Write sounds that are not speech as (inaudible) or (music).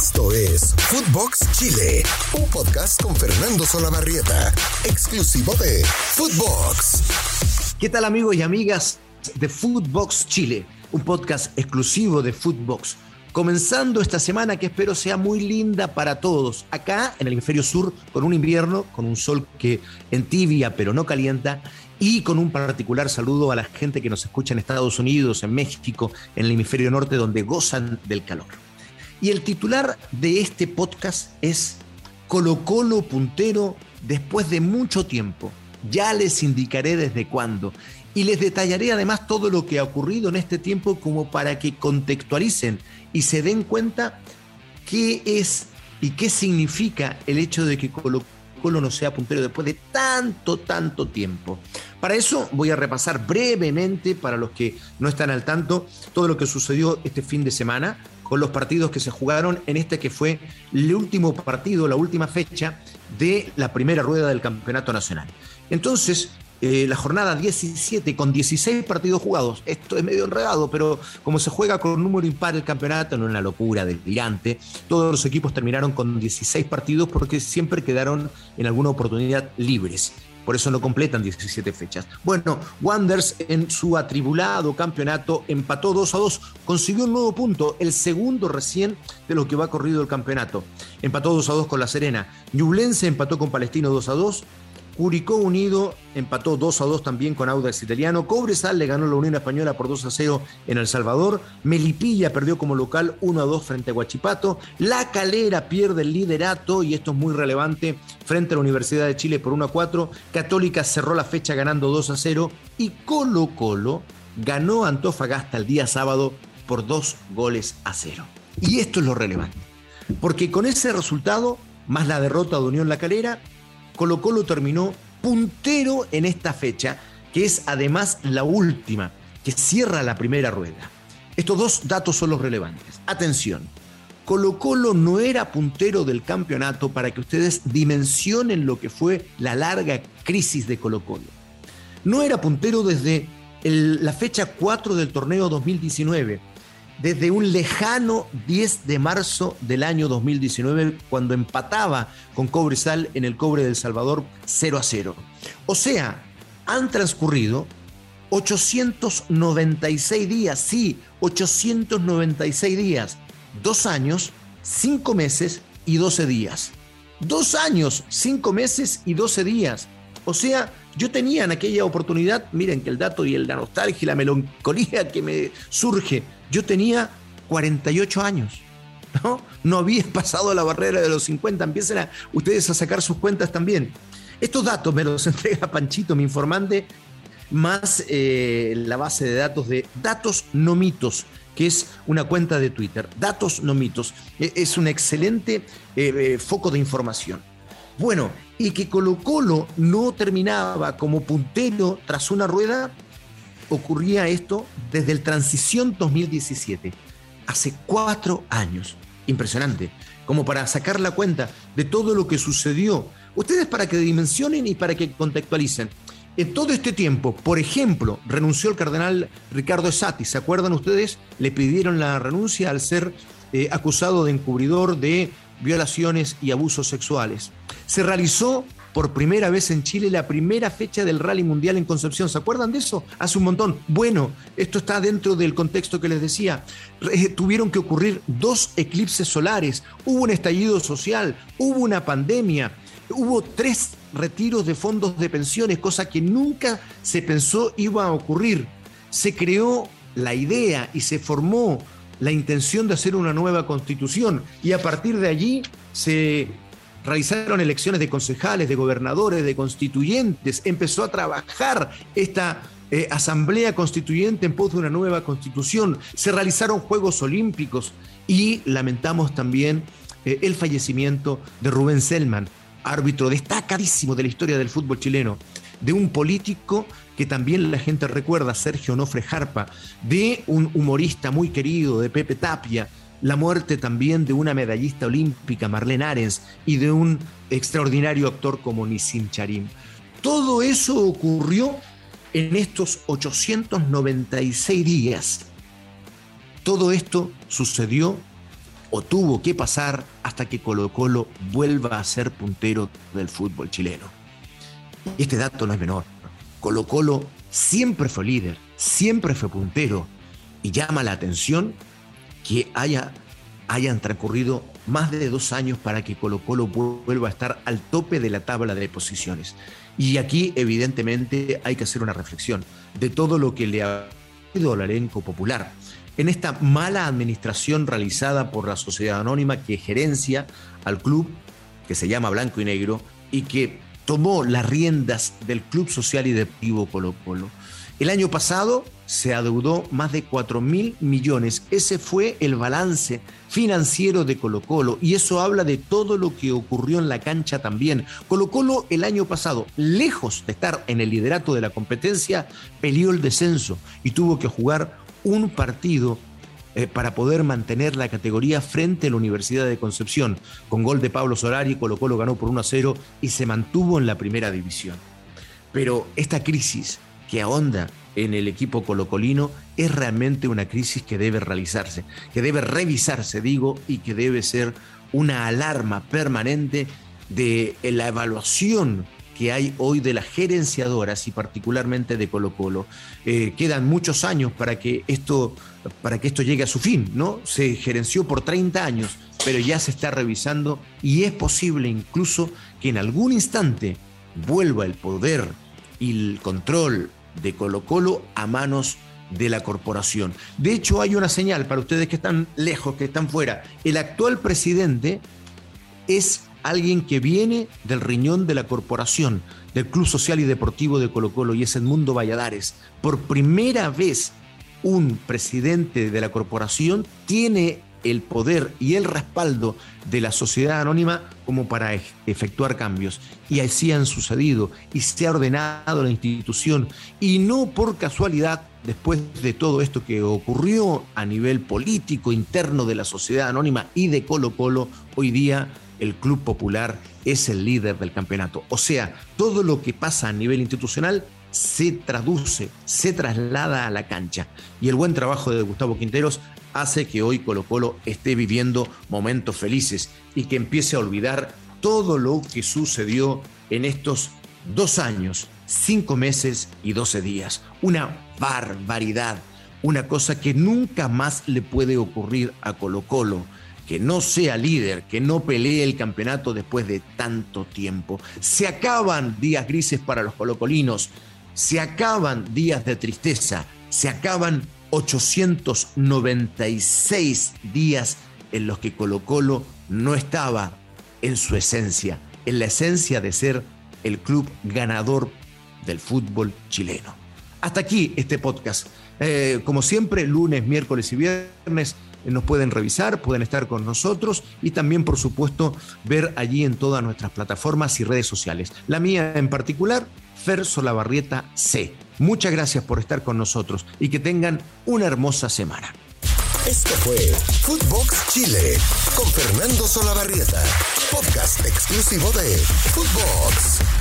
Esto es Footbox Chile, un podcast con Fernando Solabarrieta, exclusivo de Footbox. ¿Qué tal amigos y amigas de Footbox Chile? Un podcast exclusivo de Footbox. Comenzando esta semana que espero sea muy linda para todos. Acá en el hemisferio sur, con un invierno, con un sol que entibia pero no calienta, y con un particular saludo a la gente que nos escucha en Estados Unidos, en México, en el hemisferio norte, donde gozan del calor. Y el titular de este podcast es Colo Colo puntero después de mucho tiempo. Ya les indicaré desde cuándo. Y les detallaré además todo lo que ha ocurrido en este tiempo como para que contextualicen y se den cuenta qué es y qué significa el hecho de que Colo Colo no sea puntero después de tanto, tanto tiempo. Para eso voy a repasar brevemente, para los que no están al tanto, todo lo que sucedió este fin de semana con los partidos que se jugaron en este que fue el último partido, la última fecha de la primera rueda del Campeonato Nacional. Entonces, eh, la jornada 17 con 16 partidos jugados. Esto es medio enredado, pero como se juega con un número impar el campeonato, no es una locura delirante. Todos los equipos terminaron con 16 partidos porque siempre quedaron en alguna oportunidad libres por eso no completan 17 fechas. Bueno, Wanders en su atribulado campeonato empató 2 a 2, consiguió un nuevo punto, el segundo recién de lo que va corrido el campeonato. Empató 2 a 2 con La Serena. Ñublense empató con Palestino 2 a 2. Curicó Unido empató 2 a 2 también con Audax Italiano. Cobresal le ganó la Unión Española por 2 a 0 en El Salvador. Melipilla perdió como local 1 a 2 frente a Guachipato. La Calera pierde el liderato y esto es muy relevante frente a la Universidad de Chile por 1 a 4. Católica cerró la fecha ganando 2 a 0 y Colo Colo ganó Antofagasta el día sábado por 2 goles a 0. Y esto es lo relevante, porque con ese resultado, más la derrota de Unión La Calera, Colo Colo terminó puntero en esta fecha, que es además la última, que cierra la primera rueda. Estos dos datos son los relevantes. Atención, Colo Colo no era puntero del campeonato para que ustedes dimensionen lo que fue la larga crisis de Colo Colo. No era puntero desde la fecha 4 del torneo 2019, desde un lejano 10 de marzo del año 2019, cuando empataba con Cobresal en el Cobre del Salvador 0 a 0. O sea, han transcurrido 896 días, sí, 896 días, dos años, cinco meses y 12 días. Dos años, cinco meses y 12 días. O sea, yo tenía en aquella oportunidad, miren que el dato y la nostalgia y la melancolía que me surge, yo tenía 48 años. ¿no? no había (laughs) pasado la barrera de los 50. Empiecen a, ustedes a sacar sus cuentas también. Estos datos me los (laughs) entrega Panchito, mi informante, más eh, la base de datos de Datos No Mitos, que es una cuenta de Twitter. Datos No Mitos. E, es un excelente eh, eh, foco de información. Bueno, y que Colo Colo no terminaba como puntero tras una rueda, ocurría esto desde el transición 2017, hace cuatro años. Impresionante, como para sacar la cuenta de todo lo que sucedió. Ustedes para que dimensionen y para que contextualicen. En todo este tiempo, por ejemplo, renunció el cardenal Ricardo Esati, ¿se acuerdan ustedes? Le pidieron la renuncia al ser eh, acusado de encubridor de violaciones y abusos sexuales. Se realizó por primera vez en Chile la primera fecha del Rally Mundial en Concepción. ¿Se acuerdan de eso? Hace un montón. Bueno, esto está dentro del contexto que les decía. Eh, tuvieron que ocurrir dos eclipses solares, hubo un estallido social, hubo una pandemia, hubo tres retiros de fondos de pensiones, cosa que nunca se pensó iba a ocurrir. Se creó la idea y se formó la intención de hacer una nueva constitución y a partir de allí se realizaron elecciones de concejales, de gobernadores, de constituyentes, empezó a trabajar esta eh, asamblea constituyente en pos de una nueva constitución, se realizaron Juegos Olímpicos y lamentamos también eh, el fallecimiento de Rubén Selman, árbitro destacadísimo de la historia del fútbol chileno, de un político que también la gente recuerda, Sergio Nofre Jarpa, de un humorista muy querido, de Pepe Tapia, la muerte también de una medallista olímpica, Marlene Arens, y de un extraordinario actor como Nissim Charim. Todo eso ocurrió en estos 896 días. Todo esto sucedió o tuvo que pasar hasta que Colo Colo vuelva a ser puntero del fútbol chileno. Este dato no es menor. Colo Colo siempre fue líder, siempre fue puntero y llama la atención que haya, hayan transcurrido más de dos años para que Colo Colo vuelva a estar al tope de la tabla de posiciones. Y aquí evidentemente hay que hacer una reflexión de todo lo que le ha ido al elenco popular en esta mala administración realizada por la sociedad anónima que gerencia al club, que se llama Blanco y Negro, y que tomó las riendas del Club Social y Deportivo Colo Colo. El año pasado se adeudó más de 4 mil millones. Ese fue el balance financiero de Colo Colo y eso habla de todo lo que ocurrió en la cancha también. Colo Colo el año pasado, lejos de estar en el liderato de la competencia, peleó el descenso y tuvo que jugar un partido eh, para poder mantener la categoría frente a la Universidad de Concepción. Con gol de Pablo Solari, Colo Colo ganó por 1 a 0 y se mantuvo en la primera división. Pero esta crisis que ahonda en el equipo colocolino es realmente una crisis que debe realizarse, que debe revisarse, digo, y que debe ser una alarma permanente de la evaluación que hay hoy de las gerenciadoras y particularmente de Colo Colo. Eh, quedan muchos años para que, esto, para que esto llegue a su fin, ¿no? Se gerenció por 30 años, pero ya se está revisando y es posible incluso que en algún instante vuelva el poder y el control de Colo Colo a manos de la corporación. De hecho, hay una señal para ustedes que están lejos, que están fuera. El actual presidente es alguien que viene del riñón de la corporación, del Club Social y Deportivo de Colo Colo, y es Edmundo Valladares. Por primera vez, un presidente de la corporación tiene el poder y el respaldo de la sociedad anónima como para efectuar cambios. Y así han sucedido y se ha ordenado la institución. Y no por casualidad, después de todo esto que ocurrió a nivel político interno de la sociedad anónima y de Colo Colo, hoy día el Club Popular es el líder del campeonato. O sea, todo lo que pasa a nivel institucional se traduce, se traslada a la cancha. Y el buen trabajo de Gustavo Quinteros hace que hoy Colo Colo esté viviendo momentos felices y que empiece a olvidar todo lo que sucedió en estos dos años, cinco meses y doce días. Una barbaridad, una cosa que nunca más le puede ocurrir a Colo Colo que no sea líder, que no pelee el campeonato después de tanto tiempo. Se acaban días grises para los colocolinos, se acaban días de tristeza, se acaban 896 días en los que Colo Colo no estaba en su esencia, en la esencia de ser el club ganador del fútbol chileno. Hasta aquí este podcast. Eh, como siempre, lunes, miércoles y viernes nos pueden revisar, pueden estar con nosotros y también, por supuesto, ver allí en todas nuestras plataformas y redes sociales. La mía en particular, Fer Solabarrieta C. Muchas gracias por estar con nosotros y que tengan una hermosa semana. Esto fue Footbox Chile con Fernando Solabarrieta, podcast exclusivo de Footbox.